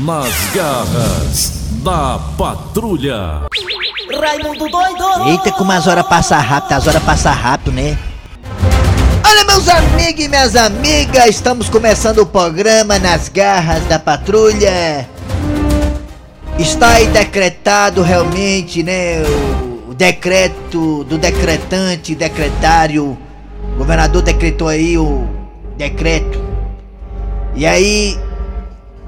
Nas garras da patrulha. Raimundo doido! Eita, como as horas passam rápido, as horas passam rápido, né? Olha, meus amigos e minhas amigas, estamos começando o programa Nas Garras da Patrulha. Está aí decretado realmente, né? O, o decreto do decretante, decretário. O governador decretou aí o decreto. E aí,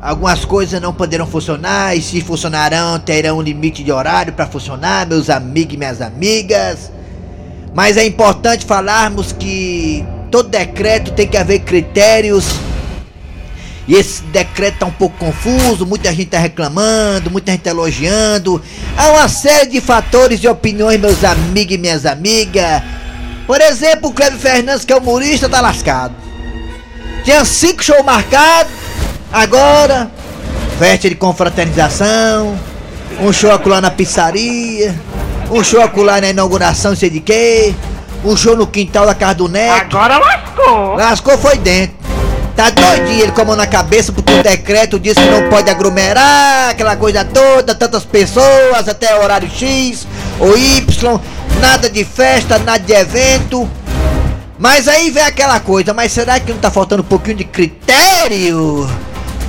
algumas coisas não poderão funcionar, e se funcionarão, terão um limite de horário para funcionar, meus amigos e minhas amigas. Mas é importante falarmos que todo decreto tem que haver critérios. E esse decreto tá um pouco confuso, muita gente tá reclamando, muita gente tá elogiando. Há uma série de fatores e opiniões, meus amigos e minhas amigas. Por exemplo, o Cleber Fernandes, que é humorista, tá lascado. Tinha cinco shows marcados, agora, festa de confraternização, um show acolá na pizzaria, um show acolá na inauguração, sei de quê, um show no quintal da casa do Neto. Agora lascou. Lascou foi dentro. Tá doidinho ele com a mão na cabeça porque o decreto diz que não pode aglomerar, aquela coisa toda, tantas pessoas até horário X ou Y, nada de festa, nada de evento. Mas aí vem aquela coisa, mas será que não tá faltando um pouquinho de critério?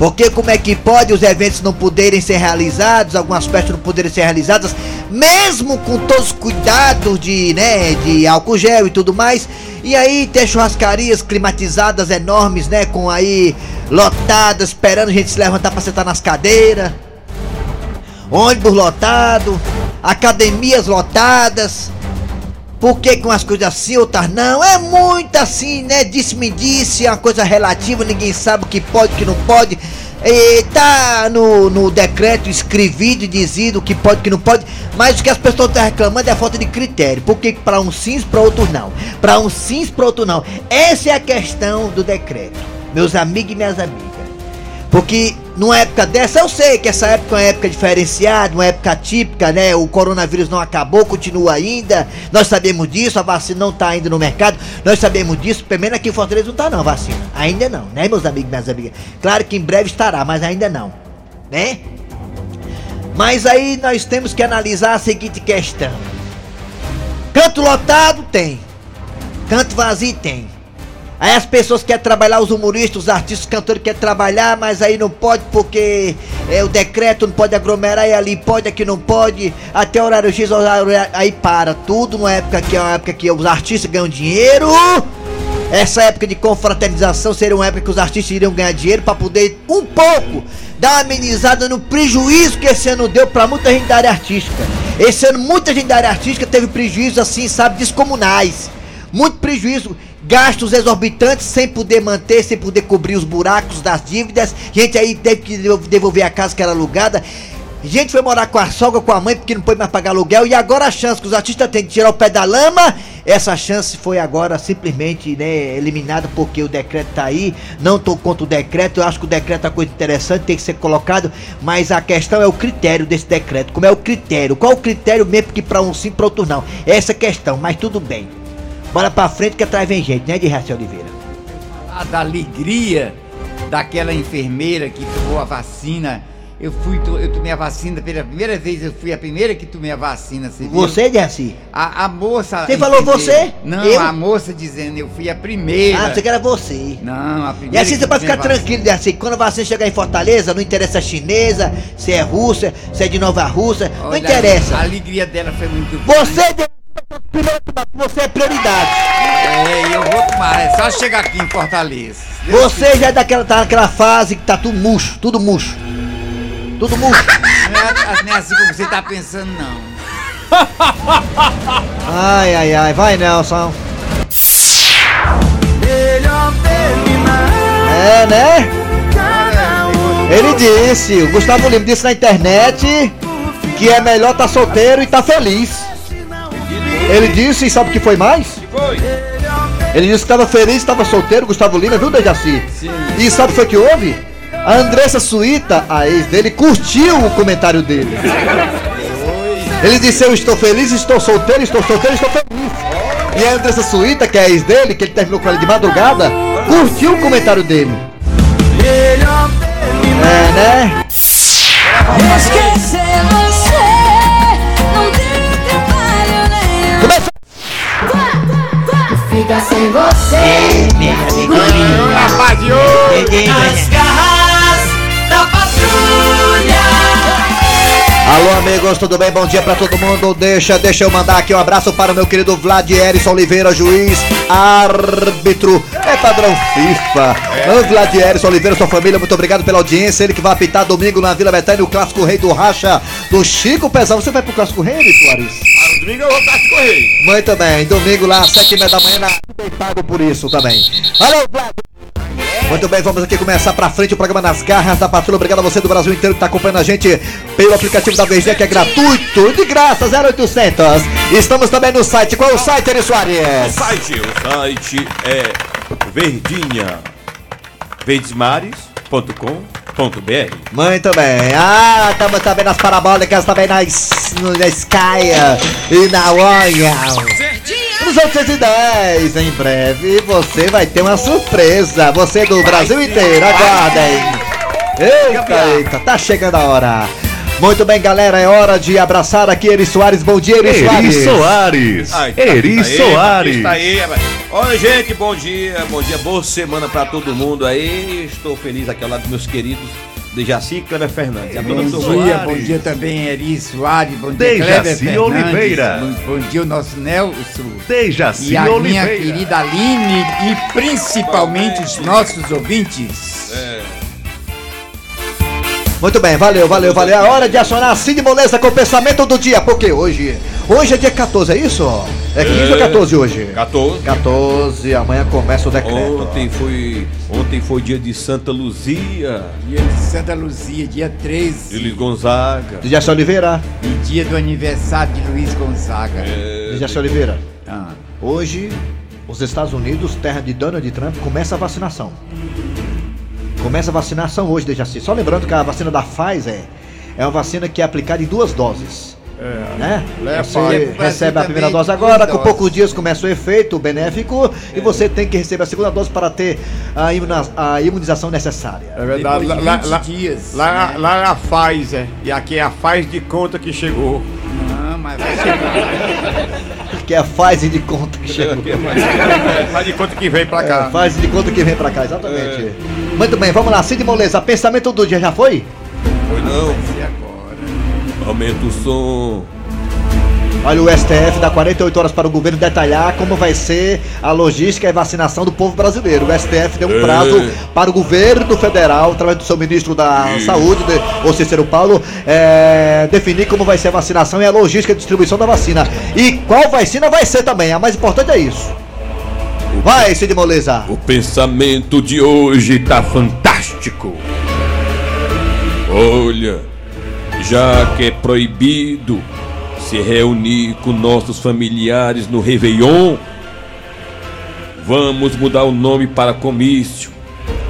Porque como é que pode os eventos não poderem ser realizados, algumas festas não poderem ser realizadas, mesmo com todos os cuidados de, né, de álcool gel e tudo mais. E aí ter churrascarias climatizadas enormes, né, com aí lotadas, esperando a gente se levantar para sentar nas cadeiras. Ônibus lotado, academias lotadas. Por que com as coisas assim, outras não? É muito assim, né? Disse-me disse, é uma coisa relativa, ninguém sabe o que pode, o que não pode. E tá no, no decreto escrevido e dizido o que pode, o que não pode, mas o que as pessoas estão reclamando é a falta de critério. Por que para um sim, para outro não? Para um sim, para outro não. Essa é a questão do decreto, meus amigos e minhas amigas. Porque numa época dessa, eu sei que essa época é uma época diferenciada, uma época típica, né? O coronavírus não acabou, continua ainda. Nós sabemos disso, a vacina não tá ainda no mercado. Nós sabemos disso, pelo menos aqui em Fortaleza não tá não, vacina. Ainda não, né, meus amigos minhas amigas? Claro que em breve estará, mas ainda não, né? Mas aí nós temos que analisar a seguinte questão. Canto lotado tem. Canto vazio tem. Aí as pessoas querem trabalhar, os humoristas, os artistas, os cantores querem trabalhar, mas aí não pode porque é, o decreto não pode aglomerar e ali pode, aqui não pode, até horário X, horário, aí para tudo, numa época que é uma época que os artistas ganham dinheiro. Essa época de confraternização seria uma época que os artistas iriam ganhar dinheiro para poder um pouco dar uma amenizada no prejuízo que esse ano deu para muita gente da área artística. Esse ano muita gente da área artística teve prejuízos assim, sabe, descomunais. Muito prejuízo gastos exorbitantes sem poder manter, sem poder cobrir os buracos das dívidas. Gente aí teve que devolver a casa que era alugada. Gente foi morar com a sogra, com a mãe, porque não pode mais pagar aluguel. E agora a chance que os artistas têm de tirar o pé da lama, essa chance foi agora simplesmente né, eliminada porque o decreto tá aí. Não tô contra o decreto, eu acho que o decreto é uma coisa interessante, tem que ser colocado. Mas a questão é o critério desse decreto. Como é o critério? Qual o critério mesmo que para um sim, para outro não? Essa é a questão, mas tudo bem. Bora pra frente que atrás vem gente, né, de Raci Oliveira? A da alegria daquela enfermeira que tomou a vacina. Eu fui, eu tomei a vacina pela primeira vez, eu fui a primeira que tomei a vacina, você viu? Você, Jaci? A, a moça. Você falou você? Não, Eu? a moça dizendo, eu fui a primeira. Ah, você que era você. Não, a E primeira. assim que você pode ficar a vacina. tranquilo, Jaci, quando você chegar em Fortaleza, não interessa se é chinesa, se é russa, se é de Nova Rússia, não interessa. A alegria dela foi muito boa. Você, Primeiro que você é prioridade. É, eu vou tomar, é só chegar aqui em Fortaleza. Deus Você já é daquela, tá naquela fase que tá tudo murcho, tudo murcho. Tudo murcho. Não é, não é assim como você tá pensando, não. Ai, ai, ai, vai Nelson. É, né? Ele disse, o Gustavo Lima disse na internet que é melhor tá solteiro e tá feliz. Ele disse, e sabe o que foi mais? Ele disse que tava feliz, tava solteiro, Gustavo Lima, viu, Dejaci? E sabe o que foi que houve? A Andressa Suíta, a ex dele, curtiu o comentário dele. Ele disse, eu estou feliz, estou solteiro, estou solteiro, estou feliz. E a Andressa Suíta, que é a ex dele, que ele terminou com ela de madrugada, curtiu o comentário dele. É, né? Nas garras da patrulha. Alô, amigos, tudo bem? Bom dia pra todo mundo. Deixa, deixa eu mandar aqui um abraço para o meu querido Vladierson Oliveira, juiz, árbitro, é padrão FIFA. Ô, Vladierson Oliveira, sua família, muito obrigado pela audiência. Ele que vai apitar domingo na Vila Betânia, o Clássico Rei do Racha, do Chico Pezão. Você vai pro Clássico Rei, Soares? Ah, domingo eu vou pra correr. Muito bem, domingo lá, sete e meia da manhã, na... pago por isso também. Alô, Vlad! Muito bem, vamos aqui começar pra frente o programa Nas Garras da Patrulha. Obrigado a você do Brasil inteiro que tá acompanhando a gente pelo aplicativo da VG, que é gratuito, de graça, 0800. Estamos também no site. Qual é o site, Eri O Soares? site, o site é verdinha verdesmares.com.br Muito bem. Ah, estamos também nas parabólicas, também na, S- na Sky e na Royal. Nos 810, em breve você vai ter uma surpresa. Você do Brasil inteiro, aguardem. Eita, eita, tá chegando a hora. Muito bem, galera, é hora de abraçar aqui Eri Soares. Bom dia, Eri, Eri Soares. Soares. Ai, tá- Eri tá aí, Soares. Tá aí. Olha, gente, bom dia, bom dia, boa semana pra todo mundo aí. Estou feliz aqui ao lado dos meus queridos Dejaci e Cleber Fernandes. Bom dia, Soares. bom dia também, Eri Soares, bom dia, Dejaci Fernandes, Oliveira. Bom, bom dia, o nosso Nelson. Dejaci E a minha querida Aline e principalmente os nossos ouvintes. Muito bem, valeu, valeu, valeu. É hora de acionar a Cid Moleza com o pensamento do dia. Porque hoje, hoje é dia 14, é isso? É 15 ou 14 hoje? 14. 14, amanhã começa o decreto. Ontem foi, ontem foi dia de Santa Luzia, Dia de Santa Luzia, dia de 13. Luiz Gonzaga. De Oliveira. E dia do aniversário de Luiz Gonzaga. De Jesse Oliveira. Ah, Hoje, os Estados Unidos, terra de Donald Trump, começa a vacinação. Começa a vacinação hoje, Dejaci. Só lembrando que a vacina da Pfizer é uma vacina que é aplicada em duas doses. Né? Leva Você recebe a primeira dose duas agora, com poucos dias começa o efeito benéfico e você tem que receber a segunda dose para ter a, imuna- a imunização necessária. É verdade. Lá, 20 lá, dias, lá, né? lá é a Pfizer e aqui é a faz de conta que chegou. não, mas vai chegar. Que é a Pfizer de conta que chegou. Faz de conta que vem pra É, cá. faz de conta que vem pra cá, exatamente. Muito bem, vamos lá, Cid Moleza, pensamento do dia já foi? Foi não, E agora? aumenta o som. Olha, o STF dá 48 horas para o governo detalhar como vai ser a logística e vacinação do povo brasileiro. O STF deu um É. prazo para o governo federal, através do seu ministro da Isso. Saúde, de, o Cícero Paulo, é, definir como vai ser a vacinação e a logística e distribuição da vacina. E qual vacina vai ser também. A mais importante é isso. Vai, Cid Moleza. O pensamento de hoje tá fantástico. Olha, já que é proibido se reunir com nossos familiares no Réveillon, vamos mudar o nome para comício.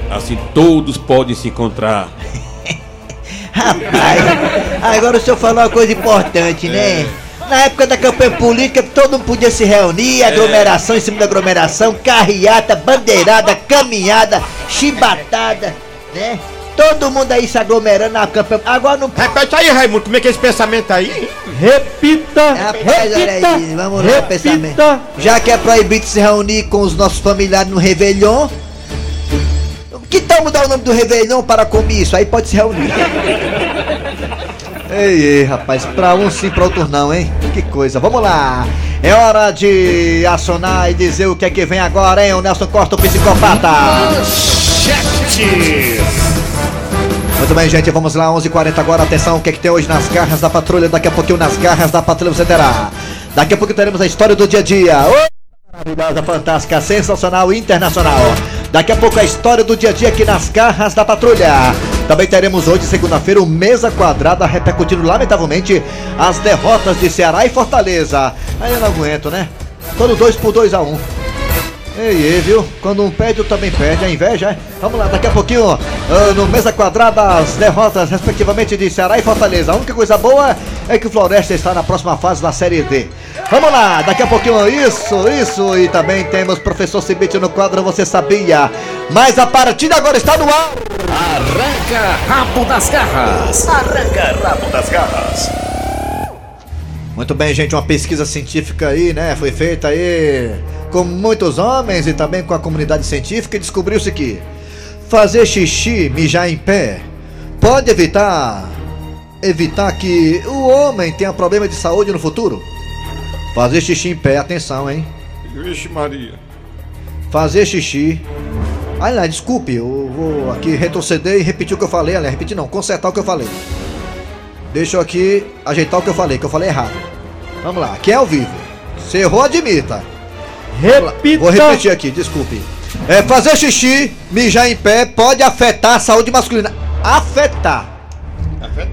Assim todos podem se encontrar. Rapaz, agora o senhor falou uma coisa importante, né? Na época da campanha política, todo mundo podia se reunir, aglomeração em cima da aglomeração, carreata, bandeirada, caminhada, chibatada, né? Todo mundo aí se aglomerando na campanha. Agora não. Repete aí, Raimundo, como é que é esse pensamento aí? Repita. Rapaz, olha aí, vamos lá, pensamento. Já que é proibido se reunir com os nossos familiares no Réveillon, que tal mudar o nome do Réveillon para comício? Aí pode se reunir. Ei, ei, rapaz, pra um sim, pra outro não, hein? Que coisa, vamos lá! É hora de acionar e dizer o que é que vem agora, hein? O Nelson Costa, o psicopata! Muito bem, gente, vamos lá, 11h40 agora, atenção, o que é que tem hoje nas garras da patrulha? Daqui a pouquinho nas garras da patrulha você terá. Daqui a pouco teremos a história do dia a dia. Maravilhosa, fantástica, sensacional, internacional. Daqui a pouco a história do dia a dia aqui nas garras da patrulha. Também teremos hoje, segunda-feira, o Mesa Quadrada repercutindo, lamentavelmente, as derrotas de Ceará e Fortaleza. Aí eu não aguento, né? Todo dois por 2 a 1 um. Ei, ei, viu? Quando um perde, o também perde. A inveja, é? Vamos lá, daqui a pouquinho, ah, no Mesa Quadrada, as derrotas, respectivamente, de Ceará e Fortaleza. A única coisa boa é que o Floresta está na próxima fase da Série D. Vamos lá, daqui a pouquinho, isso, isso. E também temos Professor Cibite no quadro, você sabia. Mas a partida agora está no ar. Arranca rabo das garras. Arranca rabo das garras. Muito bem, gente, uma pesquisa científica aí, né? Foi feita aí com muitos homens e também com a comunidade científica e descobriu-se que fazer xixi, mijar em pé, pode evitar evitar que o homem tenha problema de saúde no futuro. Fazer xixi em pé, atenção, hein? Vixe Maria. Fazer xixi. Ai lá, desculpe, eu vou aqui retroceder e repetir o que eu falei, aliás, repetir não, consertar o que eu falei. Deixa eu aqui ajeitar o que eu falei, que eu falei errado. Vamos lá, aqui é ao vivo. Se errou, admita. Repita. Vou repetir aqui, desculpe. É, fazer xixi, mijar em pé pode afetar a saúde masculina. Afetar.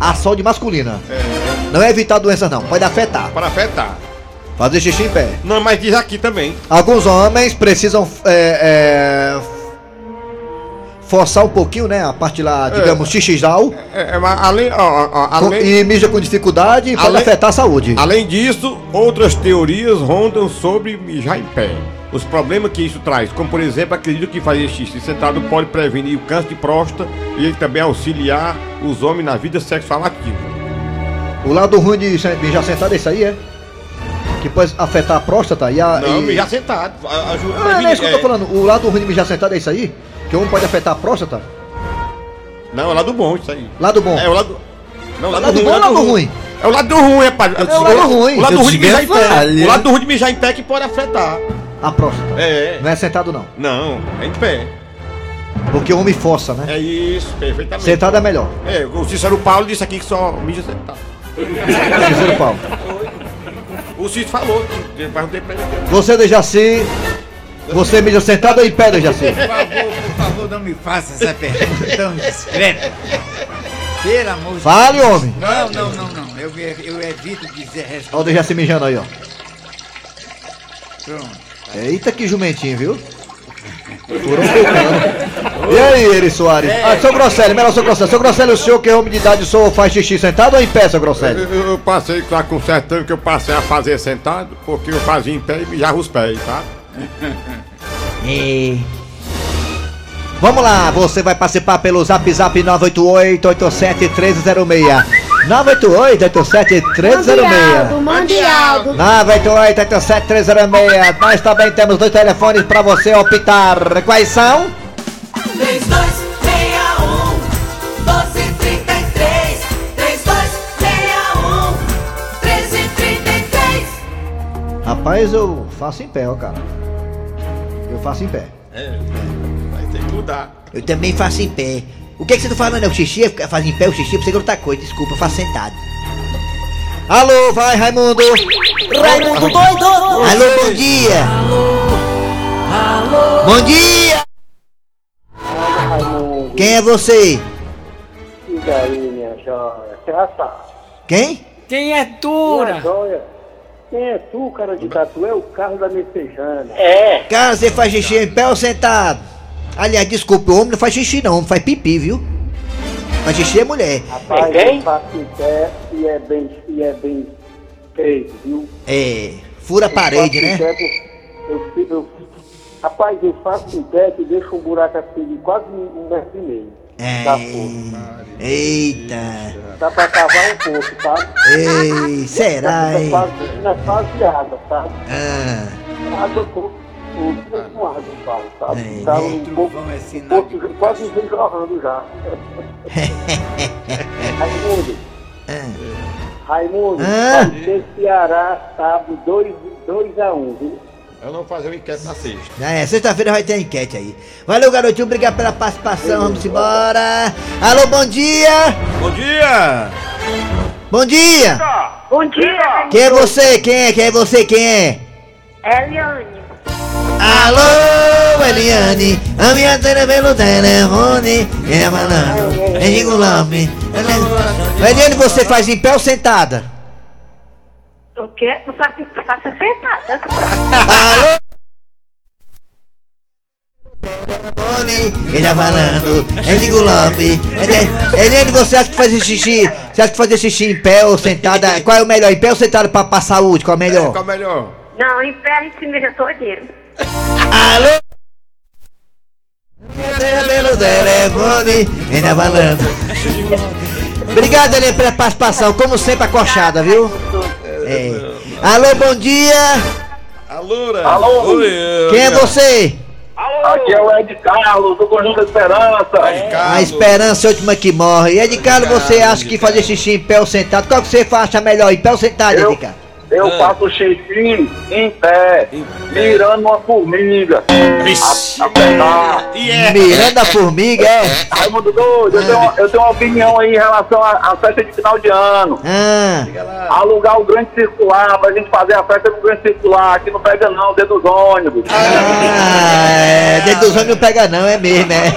A saúde masculina. Não é evitar doenças não, pode afetar. Para afetar. Fazer xixi em pé. Não, mas diz aqui também. Alguns homens precisam é, é, forçar um pouquinho, né? A parte lá, digamos, xixizal. É, é, mas além, ó, ó, além, E mija com dificuldade e pode Além- afetar a saúde. além disso, outras teorias rondam sobre mijar em pé. Os problemas que isso traz, como por exemplo, acredito que fazer xixi sentado pode prevenir o câncer de próstata e ele também auxiliar os homens na vida sexual ativa. O lado ruim de mijar sentado é isso aí, é? Que pode afetar a próstata e a. Não, e... mijar sentado. a- Ajuda a Ah, não é prevenir, isso que eu tô é. falando. O lado ruim de mijar sentado é isso aí? Que um pode afetar a próstata? Não, é o lado bom isso aí. Lado bom. É o lado. Não, o lado, Lado ruim, bom o ou lado ruim? É o lado ruim, rapaz. É o lado ruim. O lado ruim de mijar em é pé. O lado ruim de mijar em pé que pode afetar. A próstata. É. Não é sentado não. Não, é em pé. Porque o homem força, né? É isso, perfeitamente. Sentado é melhor. É, o Cícero Paulo disse aqui que só mija sentado. Cícero Paulo. O Cícero falou, eu perguntei pra ele. Você, Dejaci. Você mija sentado ou em pé, Dejaci? Por favor, por favor, não me faça essa pergunta tão discreta. Pelo amor de Fale, homem. Não, não, não, não. Eu, eu evito dizer Olha o resposta. Dejaci mijando aí, ó. Pronto. Eita, que jumentinho, viu? Furou um. E aí, Eri Soares? Ah, seu Grosselio, melhor seu Grosselio. Seu Grosselio, o senhor que é homem de idade, o senhor faz xixi sentado ou em pé, seu Eu, Grosselio? eu- eu passei, tá consertando que eu passei a fazer sentado, porque eu fazia em pé e mijava os pés, tá? Vamos lá, você vai participar pelo zap zap 988-87-1306. 988-87-1306. Mande algo. 988-87-1306. Nós também temos dois telefones pra você optar. Quais são? 3261 1233 3261 1333 Rapaz, eu faço em pé, ó, cara. Eu faço em pé. É, vai ter que mudar. Eu também faço em pé. O que, que você tá falando? É o xixi? É Faz em pé o xixi? Você que outra coisa, desculpa, eu faço sentado. Alô, vai, Raimundo! Raimundo doido Alô, bom dia! Bom dia! Quem é você? E daí, minha joia? Quem? Quem é Tura? Minha joia. Quem é tu, cara de tatu? É o carro da Messejana. Cara, você faz xixi em pé ou sentado? Aliás, desculpa, o homem não faz xixi não, o homem faz pipi, viu? Faz xixi é mulher. Rapaz, eu faço em pé e é bem, e é bem feito, viu? É, fura a parede, né? pé, Eu, eu, eu, rapaz, eu faço em pé que deixa um buraco assim de quase um um metro e meio. É. Eita. Dá pra cavar um pouco, sabe? Ei, será, é hein? não é fase de água, sabe? Ah, Água com com água, sabe? sabe? É, Tá né? um pouco, é um pouco de quase vem jorrando já. Raimundo, Raimundo, Ah. vai ser Ceará, sábado 2 a 1 viu? Eu não vou fazer o enquete na sexta. é, sexta-feira vai ter a enquete aí. Valeu, garotinho, obrigado pela participação, vamos embora. Alô, bom dia! Bom dia! Bom dia! Bom dia, Quem é você? Quem é? Quem é você? Quem é? Eliane. Alô, Eliane, a minha antena pelo telefone é malandro, é. Eliane, você faz em pé ou sentada? O quê? Não faço, faço sentada. Alô? Telefone, Ele é malandro, é Rigolame. Eliane, você acha que fazer xixi, você acha que fazer xixi em pé ou sentada, qual é o melhor? Em pé ou sentada pra, pra saúde, qual é o melhor? Qual é melhor? Não, em pé a gente se mija todinho. Alô? Pelo telefone, ainda falando. Obrigado, Helene, pela participação. Como sempre, acochada, viu? Alô, bom dia. Alô? Alô? Oi, Quem é você? Aqui é o Ed Carlos, do Conjunto da Esperança. A esperança é a última que morre. Ed Carlos, você acha que fazer xixi em pé ou sentado? Qual que você acha melhor, em pé ou sentado, Eu- Ed Carlos? Eu Ah. faço xixi em pé, Em pé. mirando uma formiga. Vixe. Apertar. E é. Mirando a formiga, é? Raimundo doido, eu tenho, uma- eu tenho uma opinião aí em relação à festa de final de ano. Ah, Alugar o grande circular, pra gente fazer a festa no grande circular, aqui não pega não, dentro dos ônibus. ah é, dentro dos homens não pega não, é mesmo, é.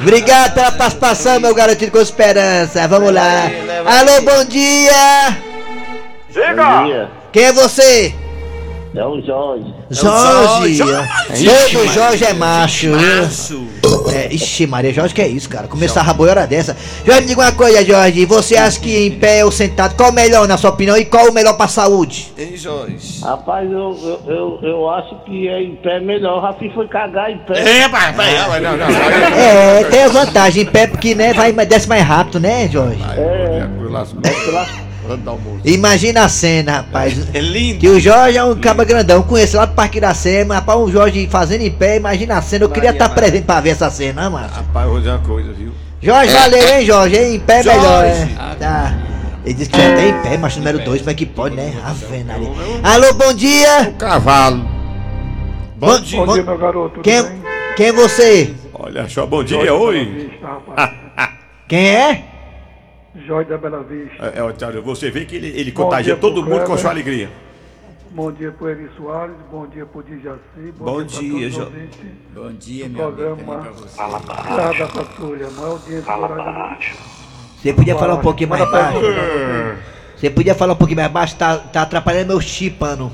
Obrigado pela participação, meu garotinho com esperança. Vamos lá. Alô, bom dia. Chega! Quem é você? É o Jorge. Jorge. Jorge. Todo Jorge é macho. Macho. É, ixi, Maria, Jorge, que é isso, cara? Começar a boa hora dessa. Jorge, me diga uma coisa, Jorge. Você acha que em pé ou sentado, qual o melhor, na sua opinião, e qual o melhor pra saúde? Hein, Jorge? Rapaz, eu, eu, eu, eu acho que é em pé melhor. O Rafi foi cagar em pé. É, pai, pai, ela- não, não, não. É, tem a vantagem em pé, porque, né, vai, desce mais rápido, né, Jorge? É, Imagina a cena, rapaz. É lindo. Que o Jorge é um caba grandão, conheço lá do Parque da Sema, rapaz, o Jorge fazendo em pé, imagina a cena, eu queria estar presente pra ver essa cena, mano. Rapaz, eu vou dizer uma coisa, viu? Jorge, valeu, hein, Jorge, em pé Jorge. melhor, é. Tá. Ele disse que já tem em pé, mas número 2, como é que pode, né? Ave Maria. Alô, bom dia! Cavalo. Bom, Bom dia, meu garoto. Quem, bem? quem é você? Olha só, bom dia, oi. Vista, rapaz. Quem é? Jorge da Bela Vista. É, é, Otávio, você vê que ele, ele Bom contagia todo mundo com Kleber. sua alegria. Bom dia pro Eri Soares, bom dia pro Dijaci, bom, Bom dia, dia, Jo- Bom dia, meu programa você. Serra da Patrulha, maior audiência da noite. Você podia falar um pouquinho mais baixo? Você podia falar um pouquinho mais baixo? Tá, tá atrapalhando meu chipano.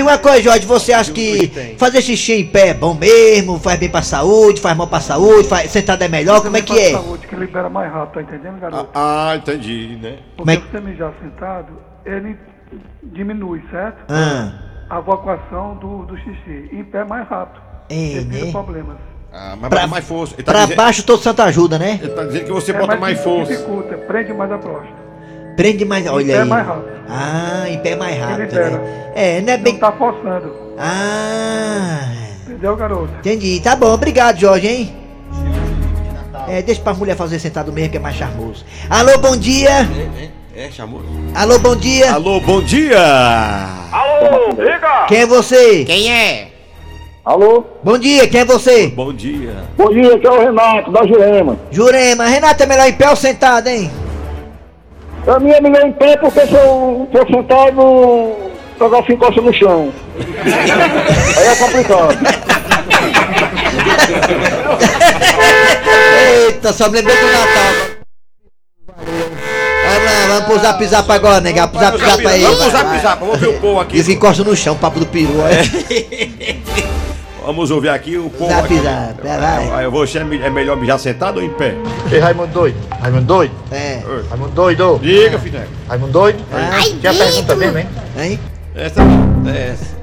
Diga uma coisa, Jorge, você acha que fazer xixi em pé é bom mesmo? Faz bem pra saúde, faz mal pra saúde, faz, sentado é melhor? Como é que é? Saúde, que libera mais rápido, tá entendendo, garoto? Ah, entendi, né? como é Porque você mijar sentado, ele diminui, certo? Ah, A evacuação do, do xixi. Em pé é mais rápido. É, né? problemas. Ah, mas Pra- bota mais força. Ele tá, pra dizendo, baixo todo santo ajuda, né? ele tá dizendo que você É, bota mais isso força. Dificulta, prende mais a próstata. Prende mais, olha pé é aí. mais rápido. Ah, em pé é mais rápido, né? É, não é Não bem... tá forçando. Ah, Entendeu, garoto? entendi. Tá bom, obrigado, Jorge, hein? É, deixa pra mulher fazer sentado mesmo, que é mais charmoso. Alô, bom dia! É, é, chamou? Alô, bom dia! Alô, bom dia! Alô, liga! Quem é você? Quem é? Alô? Bom dia, quem é você? Bom dia. Bom dia, aqui é o Renato, da Jurema. Jurema, Renata é melhor em pé ou sentado, hein? A minha é melhor em pé porque se eu for sentado, o negócio encosta no chão. Aí é complicado. Eita, só me lembrei do Natal. Vamos pro zap zap agora, nega. Pro zap zap aí. Vamos vai, zap zap, vamos ver o povo aqui. Que encosta no chão, papo do peru, olha. Vamos ouvir aqui o povo Zap aqui. zap, vai. Aí, Você é me- é melhor mijar sentado ou em pé? Ei, Raimundo doido. Raimundo doido. É. Raimundo doido. Diga, filho. Raimundo doido. Ai, Tinha pergunta mesmo, hein? Hein? Essa, é essa.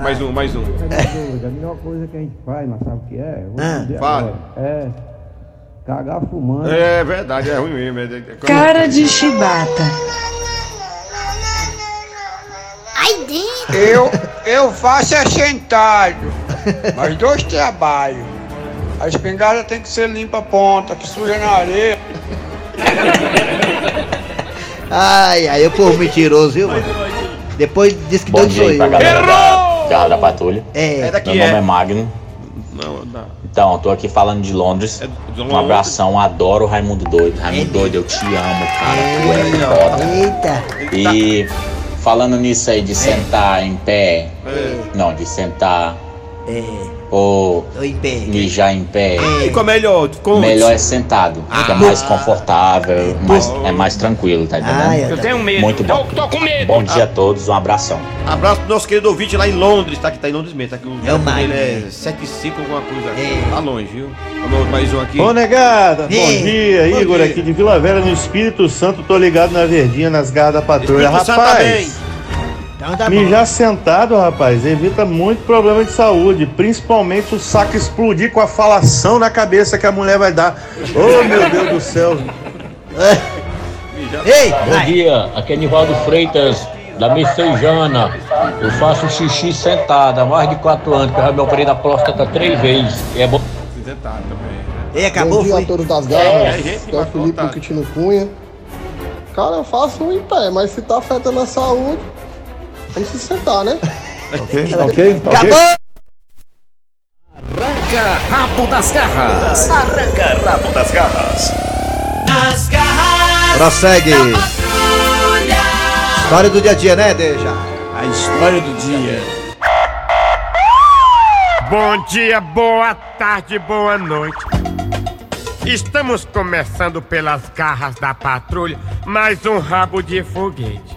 Mais um, mais um. A melhor coisa que a gente faz, mas sabe o que é? Ah, fala. É cagar fumando. É verdade, é ruim mesmo. é- é- é- Cara de chibata. Eu, eu faço é sentado, mas dois trabalhos. A espingarda tem que ser limpa a ponta, que suja na areia. Ai, ai, eu povo mentiroso, viu, mano? Depois diz que doido sou eu. Garra da Patrulha. É, É daqui, Meu nome é é. Magno. Não, não. Então, eu tô aqui falando de Londres. É de Um abração, adoro o Raimundo Doido. Raimundo Doido, eu te amo, cara. Tu é foda. eita. E falando nisso aí de sentar em pé. Não, de sentar. É, ou tô em pé. mijar em pé. E qual é melhor? Conte. Melhor é sentado, que é mais confortável, mais, é mais tranquilo, tá entendendo? eu tenho medo. Muito bom. Bom dia a todos, um abração. Abraço pro nosso querido ouvinte lá em Londres, tá? Que tá em Londres mesmo, tá? Que o É o Magno, Ele é é. 7 e 5 alguma coisa. É. Tá longe, viu? Vamos mais um aqui. Ô negada, bom dia, bom Igor dia. aqui de Vila Velha no Espírito Santo, tô ligado na verdinha nas garras da patrulha. Espírito Santo Rapaz, Então tá bom. mijar sentado, rapaz, evita muito problema de saúde, principalmente o saco explodir com a falação na cabeça que a mulher vai dar. Ô meu Deus do céu. Ei, Bom vai. dia, aqui é Nivaldo Freitas, da Messejana. Eu faço xixi sentado há mais de 4 anos, que eu já me operei da próstata três vezes. E é bom. E acabou, Bom dia foi? a todos das É, garras. que é o Felipe Quitino Cunha. Cara, eu faço um em pé, mas se tá afetando a saúde, se sentar, né? Ok, ok, ok. Arranca rabo das garras. Arranca rabo das garras. Nas garras Prossegue. História do dia a dia, né, Deja? A história do dia. Bom dia, boa tarde, boa noite. Estamos começando pelas garras da patrulha mais um rabo de foguete.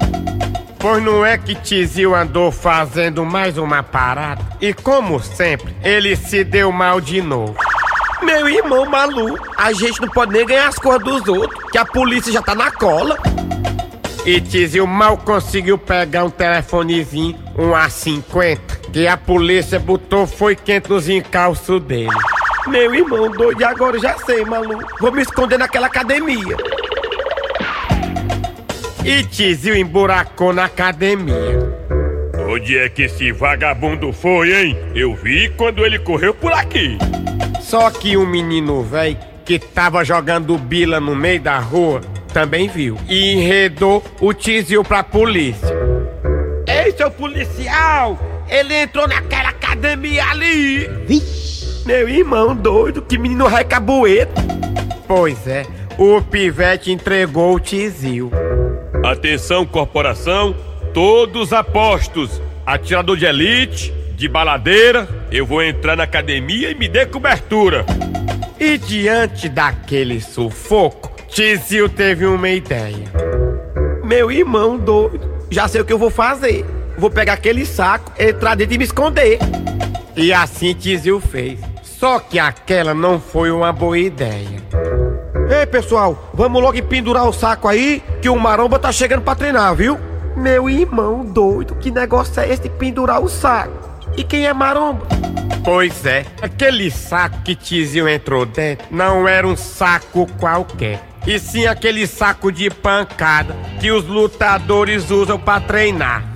Pois não é que Tizil andou fazendo mais uma parada e, como sempre, ele se deu mal de novo. Meu irmão Malu, a gente não pode nem ganhar as coisas dos outros, que a polícia já tá na cola. E Tizil mal conseguiu pegar um telefonezinho, um A50, que a polícia botou foi quente nos encalços dele. Meu irmão doido, agora já sei, Malu. Vou me esconder naquela academia. E Tizil emburacou na academia. Onde é que esse vagabundo foi, hein? Eu vi quando ele correu por aqui. Só que um menino velho que tava jogando bila no meio da rua também viu e enredou o Tizil pra polícia. Ei, seu policial! Ele entrou naquela academia ali! Meu irmão doido, que menino recabueto! Pois é, o pivete entregou o Tizil. Atenção, corporação, todos apostos. Atirador de elite, de baladeira, eu vou entrar na academia e me dê cobertura. E diante daquele sufoco, Tizil teve uma ideia. Meu irmão doido, já sei o que eu vou fazer. Vou pegar aquele saco, entrar dentro e me esconder. E assim Tizil fez. Só que aquela não foi uma boa ideia. Ei, pessoal, vamos logo pendurar o saco aí, que o maromba tá chegando pra treinar, viu? Meu irmão doido, que negócio é esse de pendurar o saco? E quem é maromba? Pois é, aquele saco que Tizil entrou dentro não era um saco qualquer. E sim aquele saco de pancada que os lutadores usam pra treinar.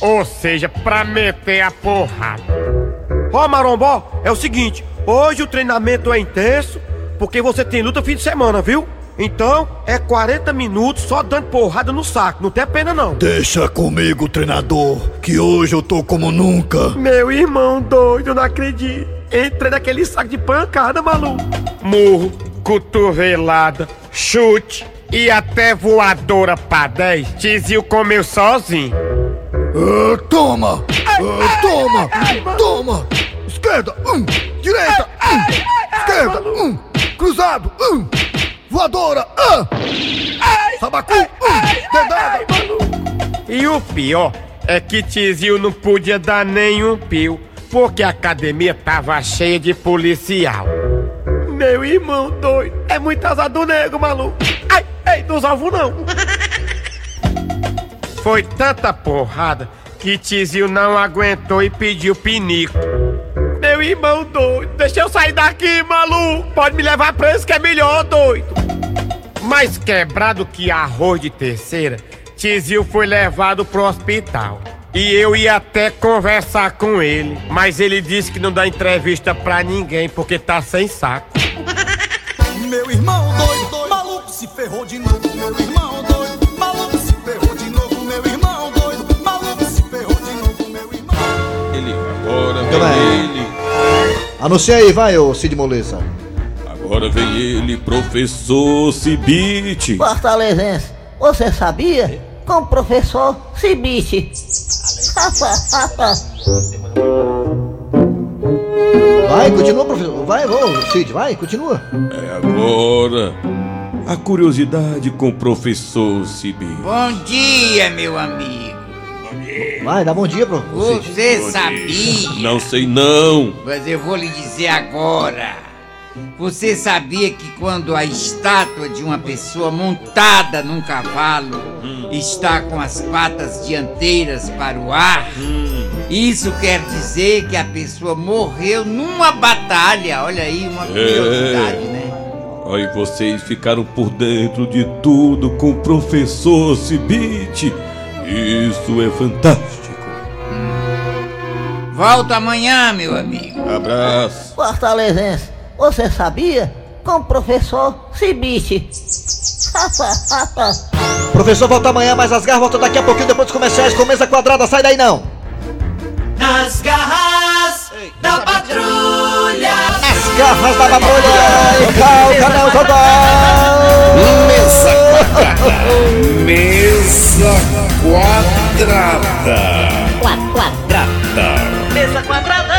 Ou seja, pra meter a porrada. Ó, marombó, é o seguinte, hoje o treinamento é intenso, porque você tem luta fim de semana, viu? Então, é 40 minutos só dando porrada no saco, não tem pena não. Deixa comigo, treinador, que hoje eu tô como nunca. Meu irmão doido, eu não acredito. Entrei naquele saco de pancada, maluco. Murro, cotovelada, chute e até voadora pra 10, Tizil comeu sozinho. Ah, toma! Ah, toma! Toma! Esquerda, um! Direita, um! Esquerda, um! Cruzado, um! Voadora, ah! Sabacu, um! Dedada! E o pior é que Tizil não podia dar nenhum pio, porque a academia tava cheia de policial. Meu irmão doido, é muito azar do nego, maluco. Ai, ei, não salvo não. Foi tanta porrada que Tizil não aguentou e pediu pinico. Meu irmão doido, deixa eu sair daqui, maluco. Pode me levar preso que é melhor, doido. Mais quebrado que arroz de terceira, Tizil foi levado pro hospital. E eu ia até conversar com ele, mas ele disse que não dá entrevista pra ninguém porque tá sem saco. Meu irmão doido, maluco se ferrou de novo. Meu irmão doido, maluco se ferrou de novo. Meu irmão doido, maluco se ferrou de novo. Meu irmão. Ele, agora vem bem. ele. Anuncia aí, vai, ô Cid Moleza. Agora vem ele, professor Cibite. Fortalezense, você sabia? Com o professor Cibite. Vai, continua, professor. Vai, ô Cid, vai, continua. É agora. A curiosidade com o professor Cibite. Bom dia, meu amigo. Vai, dá bom dia, professor. Você sabia? Não sei não. Mas eu vou lhe dizer agora. Você sabia que quando a estátua de uma pessoa montada num cavalo está com as patas dianteiras para o ar, isso quer dizer que a pessoa morreu numa batalha. Olha aí, uma curiosidade, né? Aí vocês ficaram por dentro de tudo com o professor Cibite. Isso é fantástico. Volta amanhã, meu amigo. Abraço. Fortalezense, você sabia? Com o professor Cibite. Professor volta amanhã, mas as garras voltam daqui a pouquinho depois dos comerciais com mesa quadrada. Sai daí não. Nas garras da patrulha. Garras da patrulha. E calca, Nelson Mesa quadrada. Mesa quadrada. Quadrada. Mesa quadrada.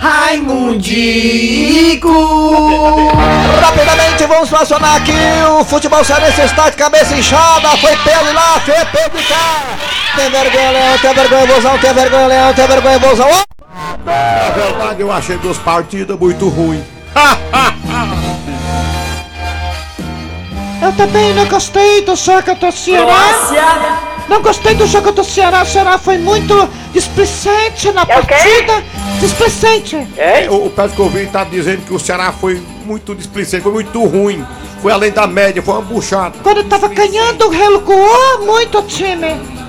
Raimundico! Rapidamente vamos acionar aqui o futebol cearense está de cabeça inchada, foi pelo lá, foi pelo de cá. Tem vergonha, Leão, tem vergonha, Bozão, tem vergonha, Leão, tem vergonha, Bozão. Na verdade, eu achei duas partidas muito ruins. Eu também não gostei do jogo do Ceará. Não gostei do jogo do Ceará. O Ceará foi muito displicente na partida. Displicente. É, o, o Pescovin tá dizendo que o Ceará foi muito displicente, foi muito ruim. Foi além da média, foi uma buchada. Quando tava ganhando, recuou muito o time.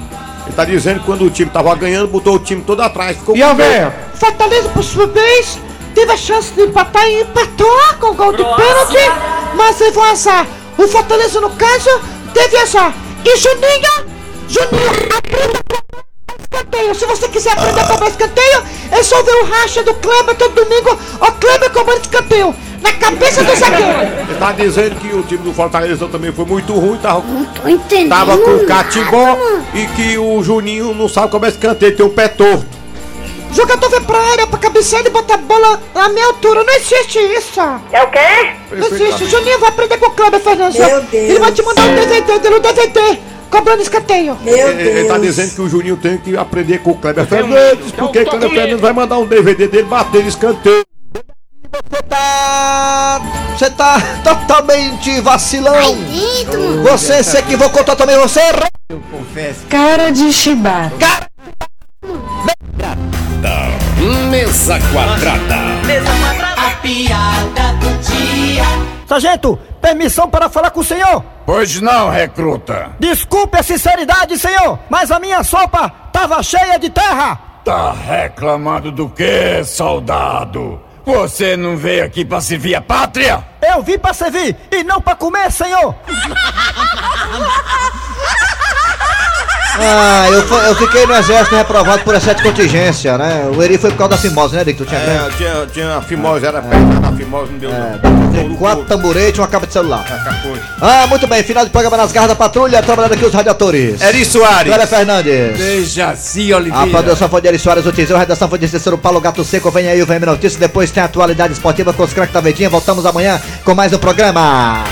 Ele tá dizendo que quando o time tava ganhando, botou o time todo atrás. Ficou E com a ver? Fortaleza, por sua vez, teve a chance de empatar e empatou com gol de pênalti, mas teve um azar. O Fortaleza, no caso, teve azar. E Juninho, Juninho, aprenda a escanteio. Se você quiser aprender a cobrar escanteio, é só ver o racha do Kleber todo domingo. O Kleber cobrando escanteio. Na cabeça do zagueiro. Ele tá dizendo que o time do Fortaleza também foi muito ruim, tava, Tô entendendo. tava com o catimbó e que o Juninho não sabe como é escanteio, tem o pé torto. Jogador vai pra área pra cabecear e botar a bola na minha altura. Não existe isso. É o quê? Não existe. O Juninho vai aprender com o Kleber Fernandes. Meu Deus. Ele vai te mandar um DVD dele, um DVD, cobrando escanteio. Ele, ele tá dizendo que o Juninho tem que aprender com o Kleber Fernandes, porque o Kleber Fernandes vai mandar um DVD dele bater escanteio. Tá. Você tá totalmente vacilão. Você se equivocou totalmente. Você errou. Eu confesso. Cara de chibata. Mesa quadrada. A piada do dia. Sargento, permissão para falar com o senhor? Pois não, recruta. Desculpe a sinceridade, senhor, mas a minha sopa tava cheia de terra. Tá reclamando do quê, soldado? Você não veio aqui pra servir a pátria? Eu vim pra servir e não pra comer, senhor. Ah, eu, fui- eu fiquei no exército reprovado por excesso de contingência, né? O Eri foi por causa da fimose, né, Dick? Tu tinha É, ganho? tinha, tinha a fimose, era perto, a fimose não deu não. Tem quatro tamboretes e uma capa de celular. Acabou. Ah, muito bem, final de programa nas garras da patrulha, trabalhando aqui os radiadores. Eri Soares. Cléber Fernandes. Dejaci A Oliveira. produção foi de Eri Soares, o Tizão, a redação foi de Cícero Paulo Gato Seco, vem aí o VM Notícias, depois tem a atualidade esportiva com os craques da Vedinha, voltamos amanhã com mais um programa.